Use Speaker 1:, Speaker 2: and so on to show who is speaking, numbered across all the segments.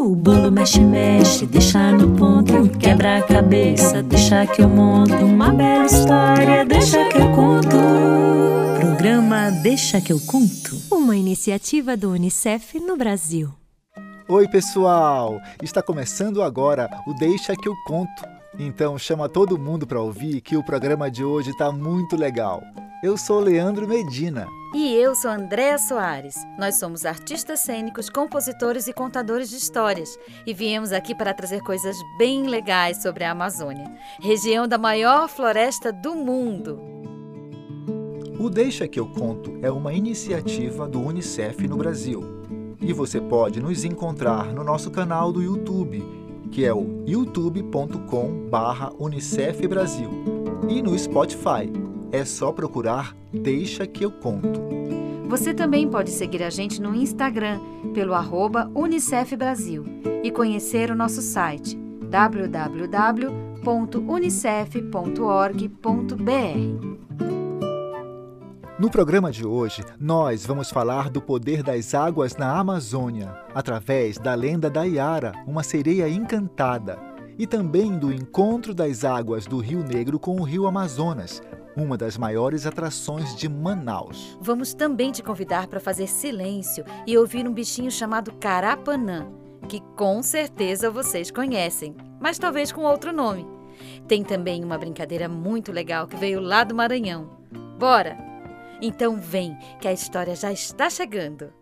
Speaker 1: O bolo mexe, mexe, deixa no ponto. Quebra a cabeça, deixa que eu monto. Uma bela história, deixa que eu conto. Programa Deixa que eu conto.
Speaker 2: Uma iniciativa do Unicef no Brasil.
Speaker 3: Oi, pessoal! Está começando agora o Deixa que eu conto. Então chama todo mundo para ouvir que o programa de hoje está muito legal. Eu sou Leandro Medina.
Speaker 4: E eu sou Andréa Soares. Nós somos artistas cênicos, compositores e contadores de histórias. E viemos aqui para trazer coisas bem legais sobre a Amazônia, região da maior floresta do mundo.
Speaker 3: O Deixa que eu conto é uma iniciativa do Unicef no Brasil. E você pode nos encontrar no nosso canal do YouTube, que é o youtube.com/unicef Brasil, e no Spotify é só procurar Deixa que eu conto.
Speaker 4: Você também pode seguir a gente no Instagram pelo arroba Unicef Brasil e conhecer o nosso site www.unicef.org.br.
Speaker 3: No programa de hoje, nós vamos falar do poder das águas na Amazônia, através da lenda da Iara, uma sereia encantada, e também do encontro das águas do Rio Negro com o Rio Amazonas, uma das maiores atrações de Manaus.
Speaker 4: Vamos também te convidar para fazer silêncio e ouvir um bichinho chamado carapanã, que com certeza vocês conhecem, mas talvez com outro nome. Tem também uma brincadeira muito legal que veio lá do Maranhão. Bora! Então vem, que a história já está chegando.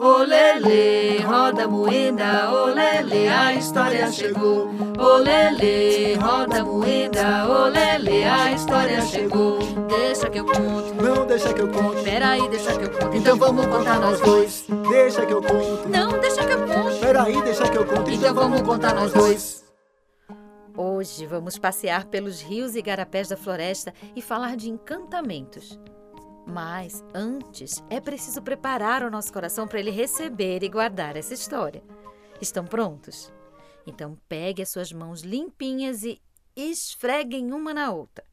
Speaker 5: Olele, roda moeda, olele, a história chegou. Olele, roda moeda, olele, a história chegou.
Speaker 4: Deixa que eu conto.
Speaker 3: Não deixa que eu conto.
Speaker 4: Peraí, deixa que eu conto.
Speaker 5: Então vamos contar nós dois.
Speaker 3: Deixa que eu conto.
Speaker 4: Não, deixa que eu conto.
Speaker 3: Peraí, deixa que eu conto.
Speaker 5: Então vamos contar nós dois.
Speaker 4: Hoje vamos passear pelos rios e garapés da floresta e falar de encantamentos. Mas antes é preciso preparar o nosso coração para ele receber e guardar essa história. Estão prontos? Então pegue as suas mãos limpinhas e esfreguem uma na outra.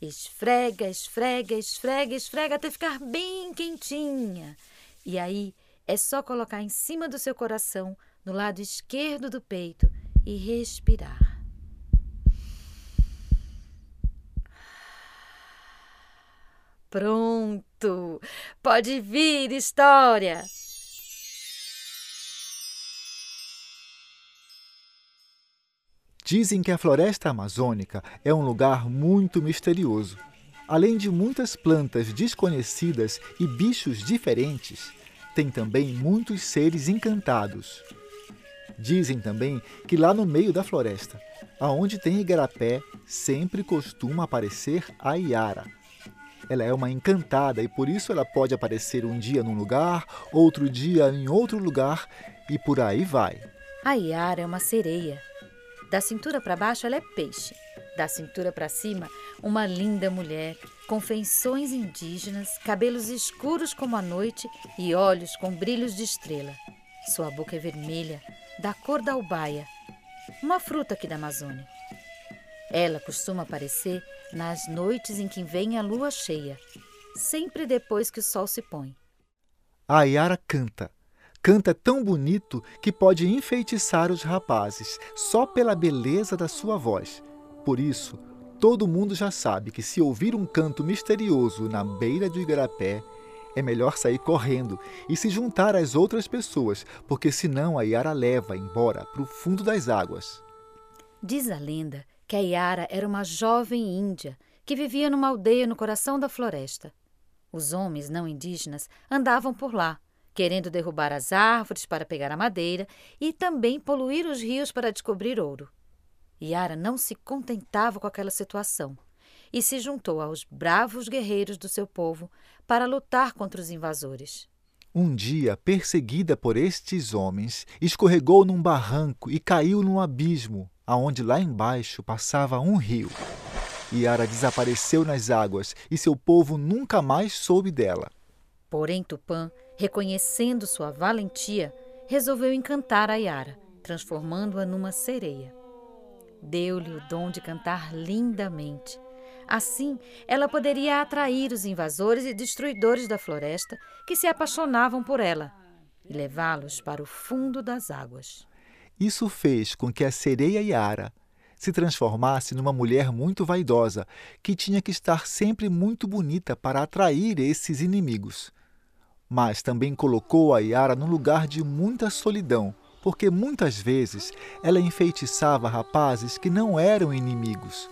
Speaker 4: Esfrega, esfrega, esfrega, esfrega até ficar bem quentinha. E aí é só colocar em cima do seu coração, no lado esquerdo do peito, e respirar. Pronto! Pode vir, história!
Speaker 3: Dizem que a floresta amazônica é um lugar muito misterioso. Além de muitas plantas desconhecidas e bichos diferentes, tem também muitos seres encantados. Dizem também que lá no meio da floresta, aonde tem igarapé, sempre costuma aparecer a Iara, ela é uma encantada e por isso ela pode aparecer um dia num lugar, outro dia em outro lugar e por aí vai.
Speaker 4: A Yara é uma sereia. Da cintura para baixo ela é peixe. Da cintura para cima, uma linda mulher com feições indígenas, cabelos escuros como a noite e olhos com brilhos de estrela. Sua boca é vermelha, da cor da ubaia, uma fruta aqui da Amazônia. Ela costuma aparecer nas noites em que vem a lua cheia, sempre depois que o sol se põe.
Speaker 3: A Yara canta. Canta tão bonito que pode enfeitiçar os rapazes só pela beleza da sua voz. Por isso, todo mundo já sabe que se ouvir um canto misterioso na beira do igarapé, é melhor sair correndo e se juntar às outras pessoas, porque senão a Yara leva embora para o fundo das águas.
Speaker 4: Diz a lenda que a Yara era uma jovem índia que vivia numa aldeia no coração da floresta. Os homens não indígenas andavam por lá, querendo derrubar as árvores para pegar a madeira e também poluir os rios para descobrir ouro. Yara não se contentava com aquela situação e se juntou aos bravos guerreiros do seu povo para lutar contra os invasores.
Speaker 3: Um dia, perseguida por estes homens, escorregou num barranco e caiu num abismo, aonde lá embaixo passava um rio. Yara desapareceu nas águas e seu povo nunca mais soube dela.
Speaker 4: Porém, Tupã, reconhecendo sua valentia, resolveu encantar a Yara, transformando-a numa sereia. Deu-lhe o dom de cantar lindamente. Assim, ela poderia atrair os invasores e destruidores da floresta que se apaixonavam por ela. e levá-los para o fundo das águas.
Speaker 3: Isso fez com que a sereia Yara se transformasse numa mulher muito vaidosa, que tinha que estar sempre muito bonita para atrair esses inimigos. Mas também colocou a Yara num lugar de muita solidão, porque muitas vezes ela enfeitiçava rapazes que não eram inimigos.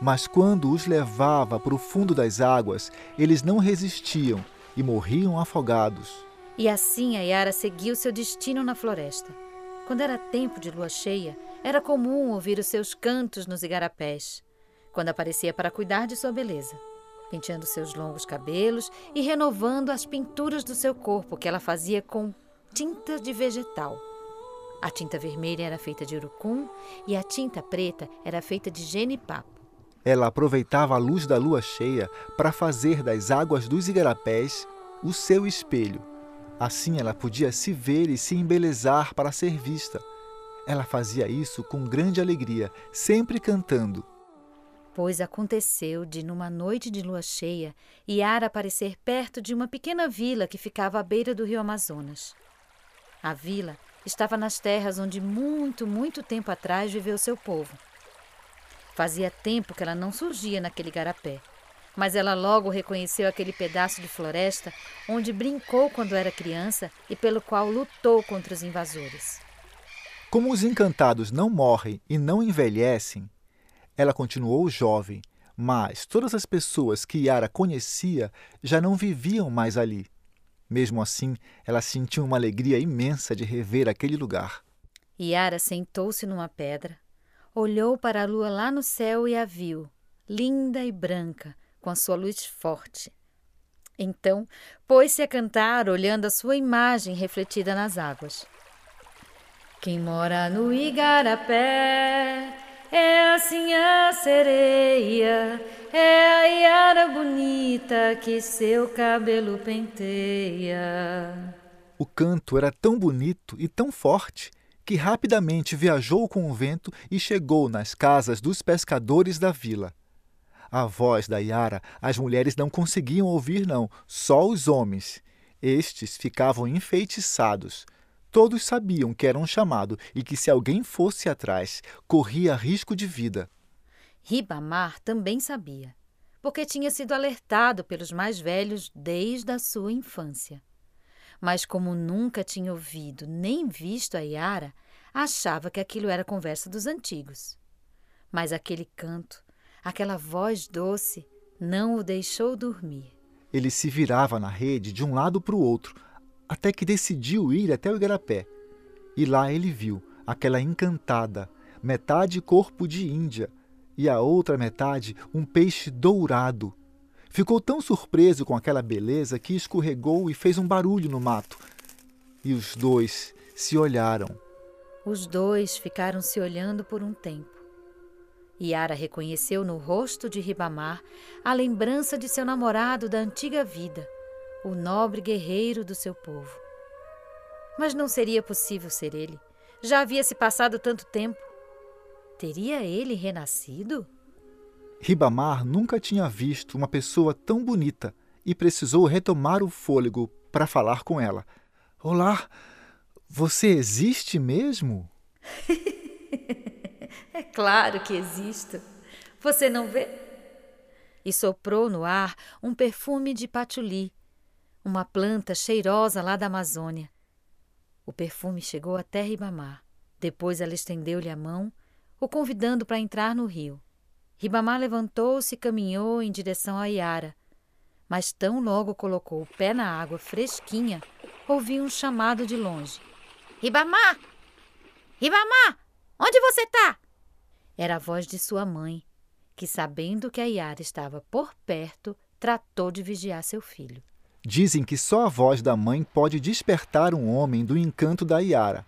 Speaker 3: Mas quando os levava para o fundo das águas, eles não resistiam e morriam afogados.
Speaker 4: E assim a Yara seguiu seu destino na floresta. Quando era tempo de lua cheia, era comum ouvir os seus cantos nos igarapés, quando aparecia para cuidar de sua beleza, penteando seus longos cabelos e renovando as pinturas do seu corpo que ela fazia com tinta de vegetal. A tinta vermelha era feita de urucum e a tinta preta era feita de genipapo.
Speaker 3: Ela aproveitava a luz da lua cheia para fazer das águas dos igarapés o seu espelho Assim ela podia se ver e se embelezar para ser vista. Ela fazia isso com grande alegria, sempre cantando.
Speaker 4: Pois aconteceu de, numa noite de lua cheia, Yara aparecer perto de uma pequena vila que ficava à beira do rio Amazonas. A vila estava nas terras onde muito, muito tempo atrás viveu seu povo. Fazia tempo que ela não surgia naquele garapé mas ela logo reconheceu aquele pedaço de floresta onde brincou quando era criança e pelo qual lutou contra os invasores.
Speaker 3: Como os encantados não morrem e não envelhecem, ela continuou jovem, mas todas as pessoas que Yara conhecia já não viviam mais ali. Mesmo assim, ela sentiu uma alegria imensa de rever aquele lugar.
Speaker 4: Yara sentou-se numa pedra, olhou para a lua lá no céu e a viu, linda e branca, com a sua luz forte. Então, pôs-se a cantar, olhando a sua imagem refletida nas águas. Quem mora no igarapé é assim a sereia, é a Iara bonita que seu cabelo penteia.
Speaker 3: O canto era tão bonito e tão forte que rapidamente viajou com o vento e chegou nas casas dos pescadores da vila. A voz da Yara as mulheres não conseguiam ouvir, não, só os homens. Estes ficavam enfeitiçados. Todos sabiam que era um chamado e que se alguém fosse atrás, corria risco de vida.
Speaker 4: Ribamar também sabia, porque tinha sido alertado pelos mais velhos desde a sua infância. Mas como nunca tinha ouvido nem visto a Yara, achava que aquilo era conversa dos antigos. Mas aquele canto, Aquela voz doce não o deixou dormir.
Speaker 3: Ele se virava na rede de um lado para o outro, até que decidiu ir até o igarapé. E lá ele viu aquela encantada, metade corpo de Índia e a outra metade um peixe dourado. Ficou tão surpreso com aquela beleza que escorregou e fez um barulho no mato. E os dois se olharam.
Speaker 4: Os dois ficaram se olhando por um tempo. Yara reconheceu no rosto de Ribamar a lembrança de seu namorado da antiga vida, o nobre guerreiro do seu povo. Mas não seria possível ser ele. Já havia se passado tanto tempo. Teria ele renascido?
Speaker 3: Ribamar nunca tinha visto uma pessoa tão bonita e precisou retomar o fôlego para falar com ela. Olá, você existe mesmo?
Speaker 4: É claro que existo. Você não vê? E soprou no ar um perfume de patchouli, uma planta cheirosa lá da Amazônia. O perfume chegou até Ribamar. Depois ela estendeu-lhe a mão, o convidando para entrar no rio. Ribamar levantou-se e caminhou em direção a Iara. Mas tão logo colocou o pé na água fresquinha, ouviu um chamado de longe. Ribamar! Ribamar! Onde você está? Era a voz de sua mãe, que, sabendo que a Yara estava por perto, tratou de vigiar seu filho.
Speaker 3: Dizem que só a voz da mãe pode despertar um homem do encanto da Yara.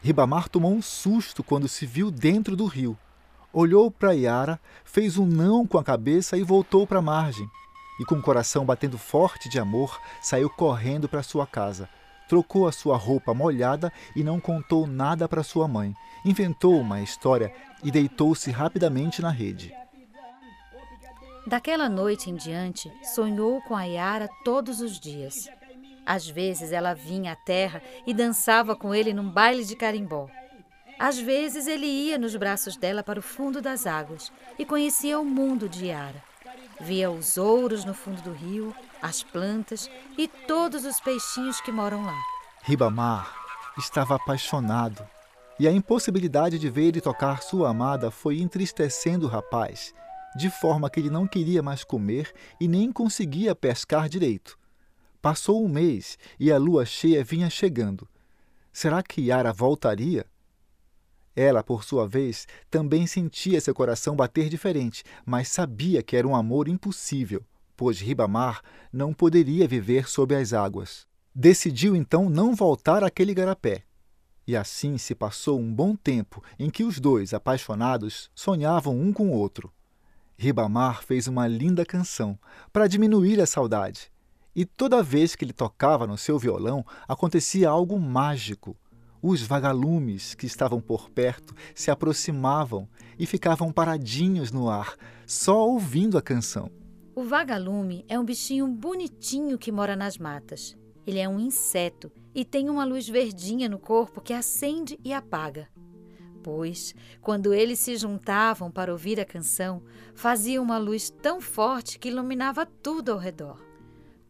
Speaker 3: Ribamar tomou um susto quando se viu dentro do rio. Olhou para Yara, fez um não com a cabeça e voltou para a margem. E com o coração batendo forte de amor, saiu correndo para sua casa. Trocou a sua roupa molhada e não contou nada para sua mãe. Inventou uma história e deitou-se rapidamente na rede.
Speaker 4: Daquela noite em diante, sonhou com a Yara todos os dias. Às vezes ela vinha à terra e dançava com ele num baile de carimbó. Às vezes ele ia nos braços dela para o fundo das águas e conhecia o mundo de Yara. Via os ouros no fundo do rio, as plantas e todos os peixinhos que moram lá.
Speaker 3: Ribamar estava apaixonado e a impossibilidade de ver ele tocar sua amada foi entristecendo o rapaz, de forma que ele não queria mais comer e nem conseguia pescar direito. Passou um mês e a lua cheia vinha chegando. Será que Yara voltaria? Ela, por sua vez, também sentia seu coração bater diferente, mas sabia que era um amor impossível, pois Ribamar não poderia viver sob as águas. Decidiu então não voltar àquele garapé e assim se passou um bom tempo em que os dois, apaixonados, sonhavam um com o outro. Ribamar fez uma linda canção para diminuir a saudade. E toda vez que ele tocava no seu violão, acontecia algo mágico. Os vagalumes que estavam por perto se aproximavam e ficavam paradinhos no ar, só ouvindo a canção.
Speaker 4: O vagalume é um bichinho bonitinho que mora nas matas. Ele é um inseto e tem uma luz verdinha no corpo que acende e apaga. Pois, quando eles se juntavam para ouvir a canção, fazia uma luz tão forte que iluminava tudo ao redor.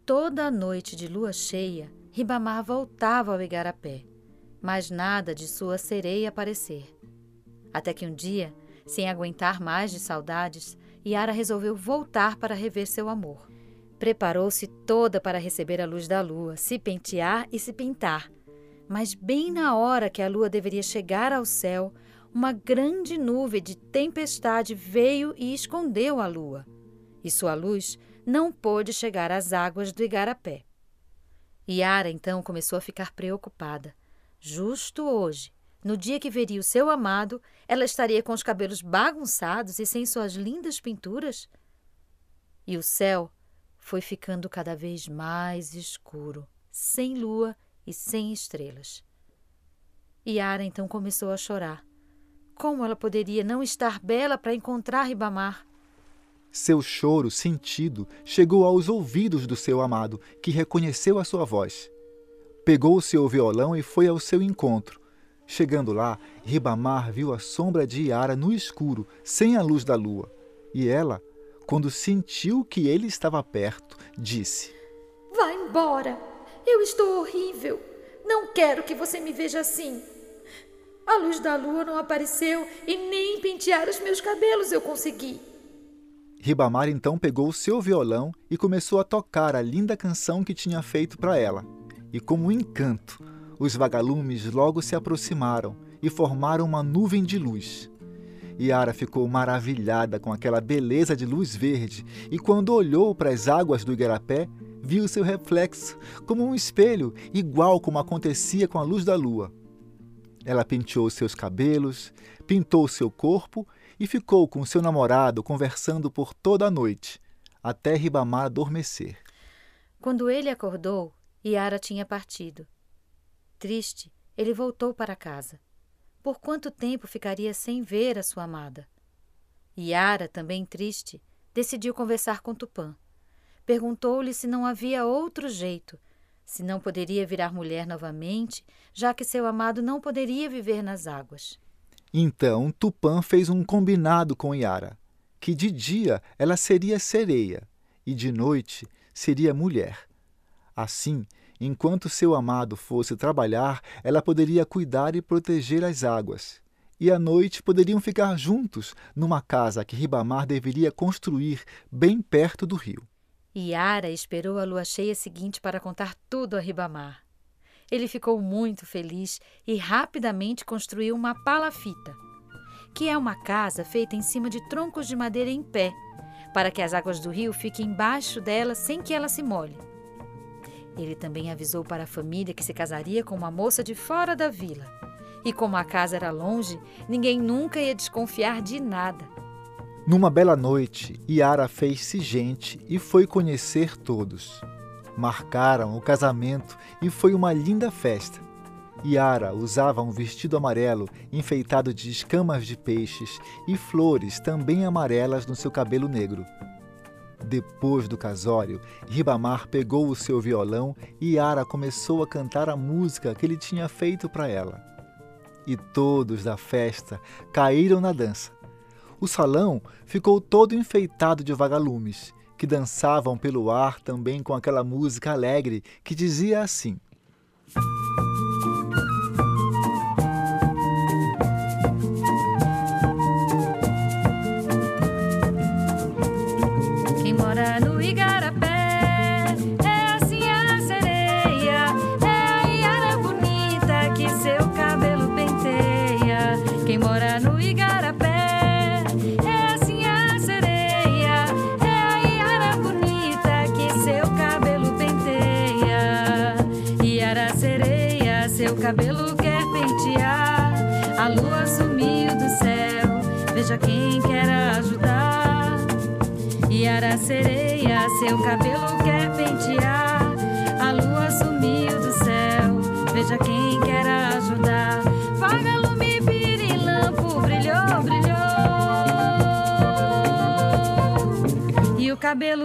Speaker 4: Toda a noite de lua cheia, Ribamar voltava ao igarapé, mas nada de sua sereia aparecer. Até que um dia, sem aguentar mais de saudades, Yara resolveu voltar para rever seu amor. Preparou-se toda para receber a luz da lua, se pentear e se pintar. Mas, bem na hora que a lua deveria chegar ao céu, uma grande nuvem de tempestade veio e escondeu a lua, e sua luz não pôde chegar às águas do Igarapé. Yara então começou a ficar preocupada. Justo hoje, no dia que veria o seu amado, ela estaria com os cabelos bagunçados e sem suas lindas pinturas? E o céu foi ficando cada vez mais escuro, sem lua e sem estrelas. Yara então começou a chorar. Como ela poderia não estar bela para encontrar Ribamar?
Speaker 3: Seu choro sentido chegou aos ouvidos do seu amado, que reconheceu a sua voz. Pegou o seu violão e foi ao seu encontro. Chegando lá, Ribamar viu a sombra de Yara no escuro, sem a luz da lua, e ela quando sentiu que ele estava perto, disse:
Speaker 6: Vá embora. Eu estou horrível. Não quero que você me veja assim. A luz da lua não apareceu e nem pentear os meus cabelos eu consegui.
Speaker 3: Ribamar então pegou o seu violão e começou a tocar a linda canção que tinha feito para ela. E como um encanto, os vagalumes logo se aproximaram e formaram uma nuvem de luz. Yara ficou maravilhada com aquela beleza de luz verde e, quando olhou para as águas do igarapé, viu seu reflexo como um espelho, igual como acontecia com a luz da lua. Ela penteou seus cabelos, pintou seu corpo e ficou com seu namorado conversando por toda a noite, até Ribamar adormecer.
Speaker 4: Quando ele acordou, Yara tinha partido. Triste, ele voltou para casa. Por quanto tempo ficaria sem ver a sua amada? Yara, também triste, decidiu conversar com Tupã. Perguntou-lhe se não havia outro jeito, se não poderia virar mulher novamente, já que seu amado não poderia viver nas águas.
Speaker 3: Então Tupã fez um combinado com Yara, que de dia ela seria sereia e de noite seria mulher. Assim, Enquanto seu amado fosse trabalhar, ela poderia cuidar e proteger as águas. E à noite poderiam ficar juntos numa casa que Ribamar deveria construir bem perto do rio.
Speaker 4: Yara esperou a lua cheia seguinte para contar tudo a Ribamar. Ele ficou muito feliz e rapidamente construiu uma palafita, que é uma casa feita em cima de troncos de madeira em pé, para que as águas do rio fiquem embaixo dela sem que ela se molhe. Ele também avisou para a família que se casaria com uma moça de fora da vila. E como a casa era longe, ninguém nunca ia desconfiar de nada.
Speaker 3: Numa bela noite, Yara fez-se gente e foi conhecer todos. Marcaram o casamento e foi uma linda festa. Yara usava um vestido amarelo enfeitado de escamas de peixes e flores também amarelas no seu cabelo negro. Depois do casório, Ribamar pegou o seu violão e Yara começou a cantar a música que ele tinha feito para ela. E todos da festa caíram na dança. O salão ficou todo enfeitado de vagalumes, que dançavam pelo ar também com aquela música alegre que dizia assim: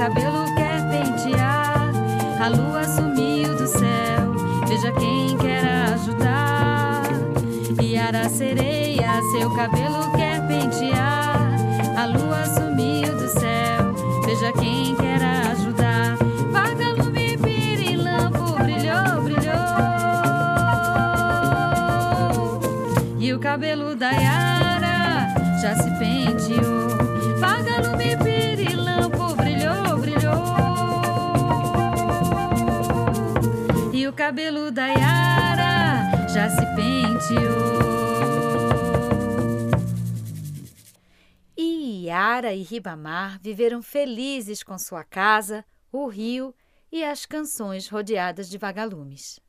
Speaker 4: cabelo quer pentear. A lua sumiu do céu veja quem quer ajudar. Yara sereia, seu cabelo quer pentear. A lua sumiu do céu, veja quem quer ajudar. Vagalume, pirilampo, brilhou, brilhou. E o cabelo da Yara já se penteou. Cabelo da Yara já se penteou. E Yara
Speaker 7: e Ribamar viveram felizes com sua casa, o rio e as canções rodeadas de vagalumes.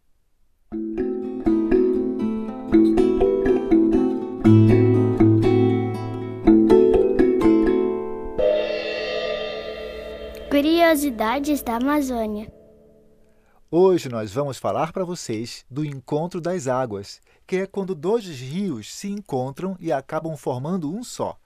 Speaker 8: Curiosidades da Amazônia.
Speaker 3: Hoje nós vamos falar para vocês do encontro das águas, que é quando dois rios se encontram e acabam formando um só.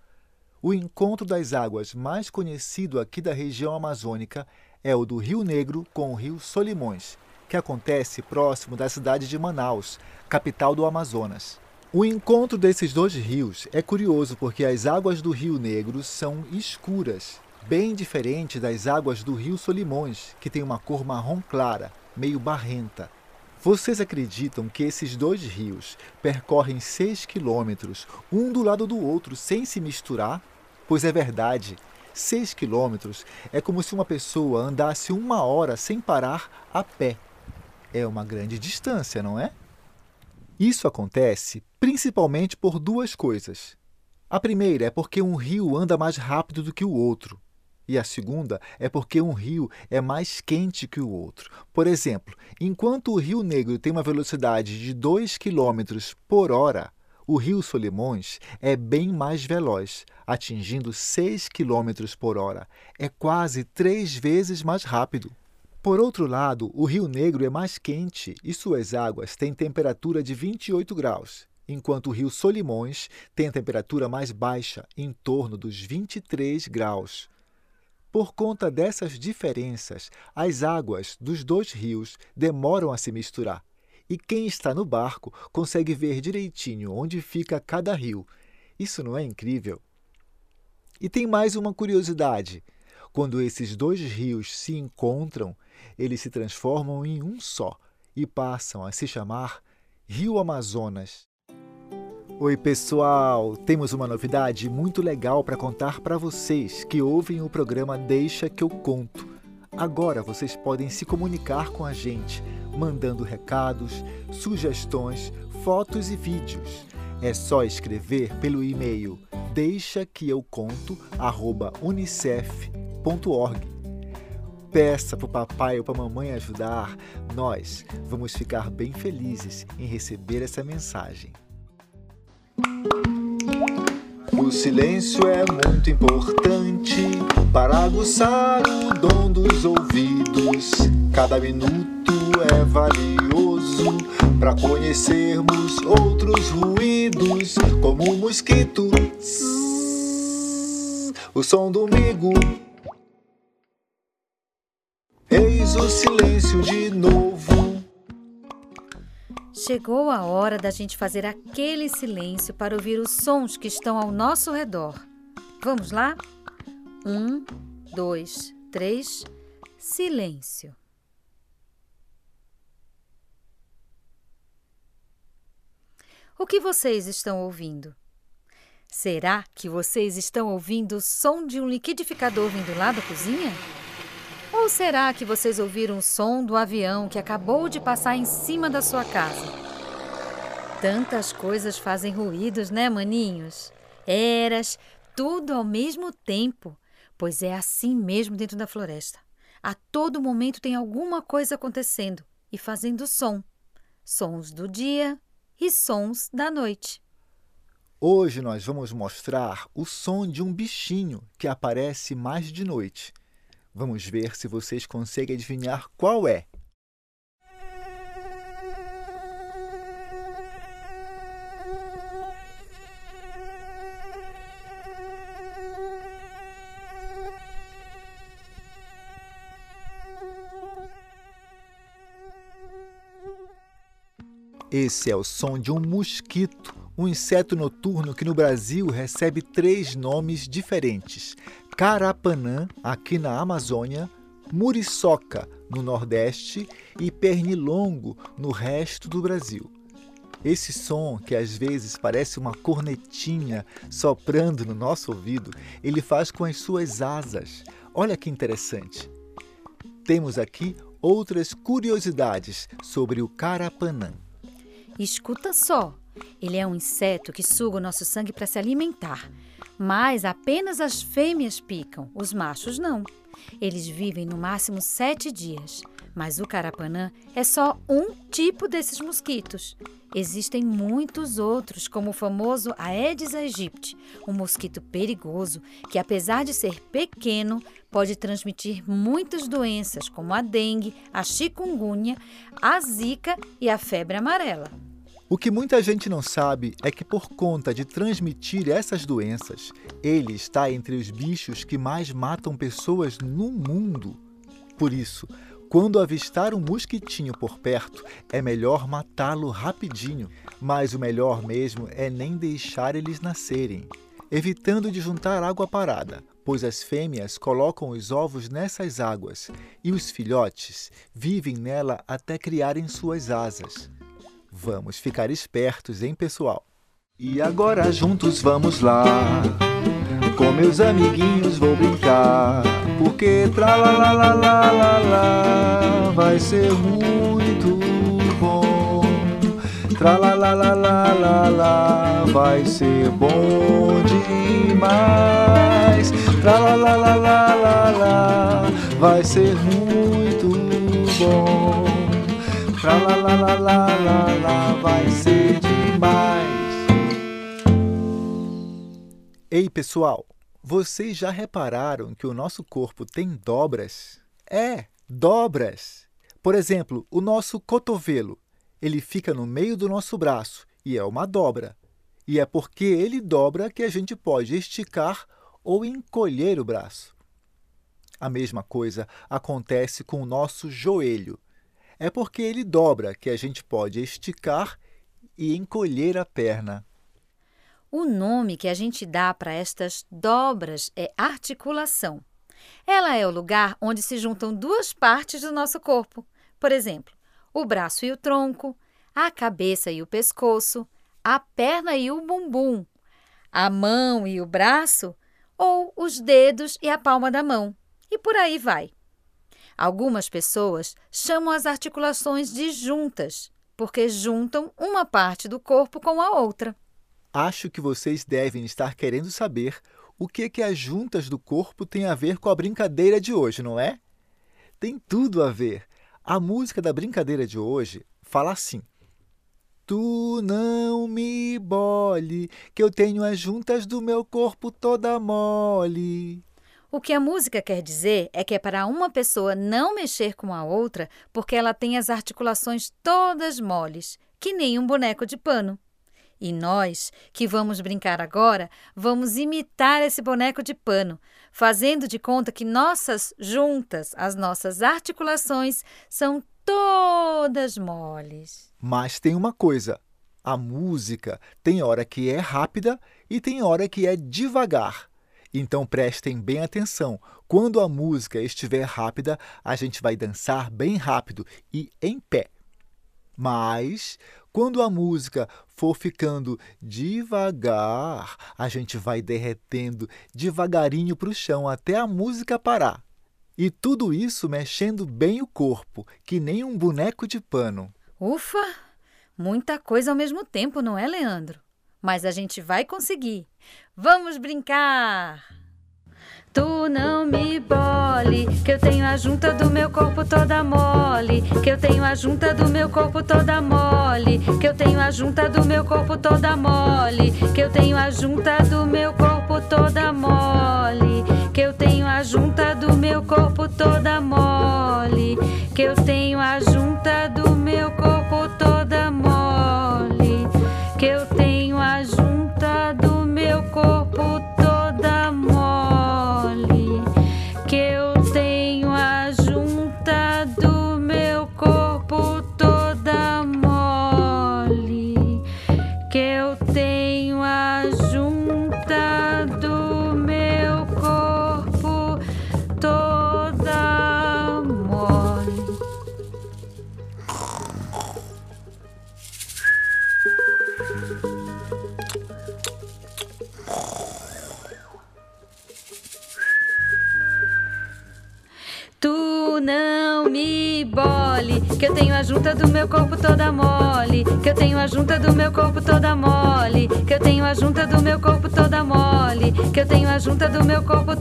Speaker 3: O encontro das águas mais conhecido aqui da região amazônica é o do Rio Negro com o Rio Solimões, que acontece próximo da cidade de Manaus, capital do Amazonas. O encontro desses dois rios é curioso porque as águas do Rio Negro são escuras, bem diferente das águas do Rio Solimões, que tem uma cor marrom clara meio barrenta. Vocês acreditam que esses dois rios percorrem 6 quilômetros, um do lado do outro, sem se misturar? Pois é verdade. 6 quilômetros é como se uma pessoa andasse uma hora sem parar a pé. É uma grande distância, não é? Isso acontece principalmente por duas coisas. A primeira é porque um rio anda mais rápido do que o outro. E a segunda é porque um rio é mais quente que o outro. Por exemplo, enquanto o Rio Negro tem uma velocidade de 2 km por hora, o Rio Solimões é bem mais veloz, atingindo 6 km por hora. É quase três vezes mais rápido. Por outro lado, o Rio Negro é mais quente e suas águas têm temperatura de 28 graus, enquanto o Rio Solimões tem a temperatura mais baixa, em torno dos 23 graus. Por conta dessas diferenças, as águas dos dois rios demoram a se misturar. E quem está no barco consegue ver direitinho onde fica cada rio. Isso não é incrível? E tem mais uma curiosidade. Quando esses dois rios se encontram, eles se transformam em um só e passam a se chamar Rio Amazonas. Oi, pessoal! Temos uma novidade muito legal para contar para vocês que ouvem o programa Deixa que eu conto. Agora vocês podem se comunicar com a gente, mandando recados, sugestões, fotos e vídeos. É só escrever pelo e-mail deixa que eu conto unicef.org. Peça para o papai ou para a mamãe ajudar. Nós vamos ficar bem felizes em receber essa mensagem. Silêncio é muito importante para aguçar o dom dos ouvidos. Cada minuto é valioso para conhecermos outros ruídos, como o mosquito, o som do migo. Eis o silêncio de novo.
Speaker 4: Chegou a hora da gente fazer aquele silêncio para ouvir os sons que estão ao nosso redor. Vamos lá? Um, dois, três, silêncio. O que vocês estão ouvindo? Será que vocês estão ouvindo o som de um liquidificador vindo lá da cozinha? Ou será que vocês ouviram o som do avião que acabou de passar em cima da sua casa? Tantas coisas fazem ruídos, né, maninhos? Eras, tudo ao mesmo tempo, pois é assim mesmo dentro da floresta. A todo momento tem alguma coisa acontecendo e fazendo som. Sons do dia, e sons da noite.
Speaker 3: Hoje nós vamos mostrar o som de um bichinho que aparece mais de noite. Vamos ver se vocês conseguem adivinhar qual é. Esse é o som de um mosquito, um inseto noturno que no Brasil recebe três nomes diferentes: carapanã, aqui na Amazônia, muriçoca, no Nordeste, e pernilongo, no resto do Brasil. Esse som, que às vezes parece uma cornetinha soprando no nosso ouvido, ele faz com as suas asas. Olha que interessante. Temos aqui outras curiosidades sobre o carapanã.
Speaker 4: Escuta só. Ele é um inseto que suga o nosso sangue para se alimentar. Mas apenas as fêmeas picam, os machos não. Eles vivem no máximo sete dias. Mas o carapanã é só um tipo desses mosquitos. Existem muitos outros, como o famoso Aedes aegypti, um mosquito perigoso que, apesar de ser pequeno, pode transmitir muitas doenças, como a dengue, a chikungunya, a zika e a febre amarela.
Speaker 3: O que muita gente não sabe é que, por conta de transmitir essas doenças, ele está entre os bichos que mais matam pessoas no mundo. Por isso, quando avistar um mosquitinho por perto, é melhor matá-lo rapidinho, mas o melhor mesmo é nem deixar eles nascerem, evitando de juntar água parada, pois as fêmeas colocam os ovos nessas águas e os filhotes vivem nela até criarem suas asas. Vamos ficar espertos, hein, pessoal? E agora juntos vamos lá. Com meus amiguinhos vou brincar. Porque tra la la la la la la vai ser muito bom. Tra la la la la la la vai ser bom demais. Tra la la la la la la vai ser muito bom. Tra la la la la la la vai ser demais. Ei, pessoal, vocês já repararam que o nosso corpo tem dobras? É, dobras. Por exemplo, o nosso cotovelo, ele fica no meio do nosso braço e é uma dobra. E é porque ele dobra que a gente pode esticar ou encolher o braço. A mesma coisa acontece com o nosso joelho é porque ele dobra, que a gente pode esticar e encolher a perna.
Speaker 4: O nome que a gente dá para estas dobras é articulação. Ela é o lugar onde se juntam duas partes do nosso corpo. Por exemplo, o braço e o tronco, a cabeça e o pescoço, a perna e o bumbum, a mão e o braço, ou os dedos e a palma da mão. E por aí vai. Algumas pessoas chamam as articulações de juntas, porque juntam uma parte do corpo com a outra.
Speaker 3: Acho que vocês devem estar querendo saber o que, que as juntas do corpo têm a ver com a brincadeira de hoje, não é? Tem tudo a ver. A música da brincadeira de hoje fala assim: Tu não me bole, que eu tenho as juntas do meu corpo toda mole.
Speaker 4: O que a música quer dizer é que é para uma pessoa não mexer com a outra porque ela tem as articulações todas moles, que nem um boneco de pano. E nós, que vamos brincar agora, vamos imitar esse boneco de pano, fazendo de conta que nossas juntas, as nossas articulações, são todas moles.
Speaker 3: Mas tem uma coisa: a música tem hora que é rápida e tem hora que é devagar. Então prestem bem atenção. Quando a música estiver rápida, a gente vai dançar bem rápido e em pé. Mas quando a música for ficando devagar, a gente vai derretendo devagarinho para o chão até a música parar. E tudo isso mexendo bem o corpo, que nem um boneco de pano.
Speaker 4: Ufa! Muita coisa ao mesmo tempo, não é, Leandro? Mas a gente vai conseguir. Vamos brincar! Tu não me bole, que eu tenho a junta do meu corpo toda mole, que eu tenho a junta do meu corpo toda mole, que eu tenho a junta do meu corpo toda mole, que eu tenho a junta do meu corpo toda mole, que eu tenho a junta do meu corpo toda mole, que eu tenho a junta do meu corpo a junta do meu corpo toda mole, que eu tenho a junta do meu corpo toda mole, que eu tenho a junta do meu corpo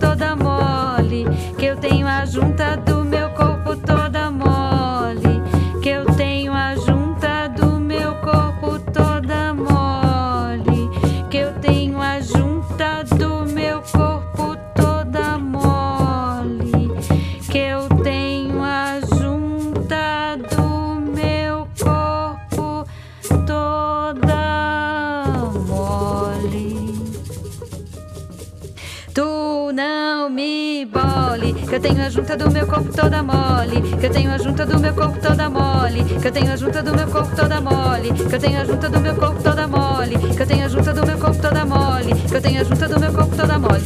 Speaker 4: que eu tenho a junta do meu corpo toda mole, que eu tenho a junta do meu corpo toda mole, que eu tenho a junta do meu corpo toda mole, que eu tenho a junta do meu corpo toda mole, que eu tenho a junta do meu corpo toda mole, que eu tenho a junta do meu corpo toda mole.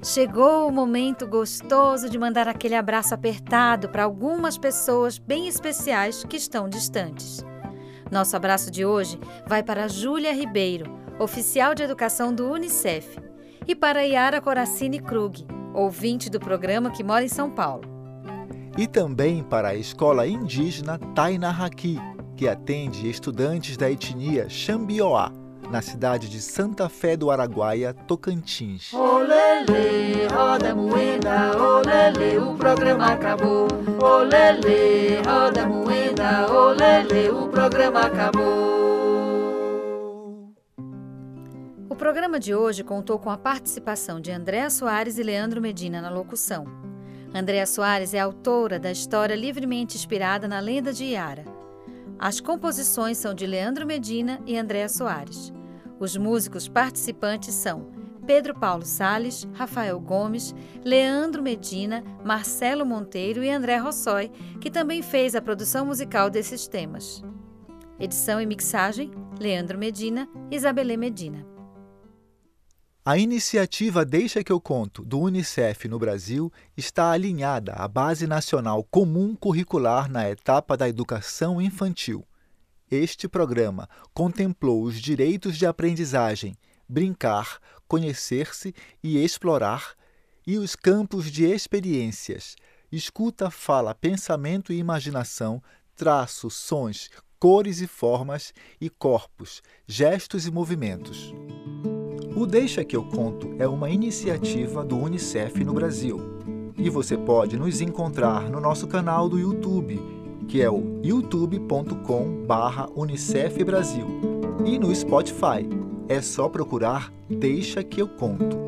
Speaker 4: Chegou o momento gostoso de mandar aquele abraço apertado para algumas pessoas bem especiais que estão distantes. Nosso abraço de hoje vai para Júlia Ribeiro, oficial de educação do Unicef, e para Yara Coracini Krug, ouvinte do programa que mora em São Paulo.
Speaker 3: E também para a escola indígena Tainahaki, que atende estudantes da etnia Xambioá, na cidade de Santa Fé do Araguaia, Tocantins.
Speaker 5: Olele, roda moeda, olele, o programa acabou. Olele, roda moeda, olele, o programa acabou.
Speaker 4: Programa de hoje contou com a participação de Andréa Soares e Leandro Medina na locução. Andréa Soares é autora da história livremente inspirada na lenda de Iara. As composições são de Leandro Medina e Andréa Soares. Os músicos participantes são Pedro Paulo Sales, Rafael Gomes, Leandro Medina, Marcelo Monteiro e André Rossói, que também fez a produção musical desses temas. Edição e mixagem: Leandro Medina Isabelê Medina.
Speaker 3: A iniciativa Deixa que eu conto do Unicef no Brasil está alinhada à Base Nacional Comum Curricular na etapa da educação infantil. Este programa contemplou os direitos de aprendizagem, brincar, conhecer-se e explorar, e os campos de experiências, escuta, fala, pensamento e imaginação, traço, sons, cores e formas e corpos, gestos e movimentos. O Deixa que eu conto é uma iniciativa do UNICEF no Brasil. E você pode nos encontrar no nosso canal do YouTube, que é o youtube.com/unicef Brasil, e no Spotify. É só procurar Deixa que eu conto.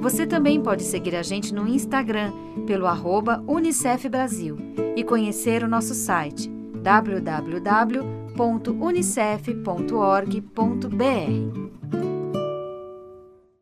Speaker 4: Você também pode seguir a gente no Instagram pelo arroba Unicef Brasil e conhecer o nosso site www.unicef.org.br.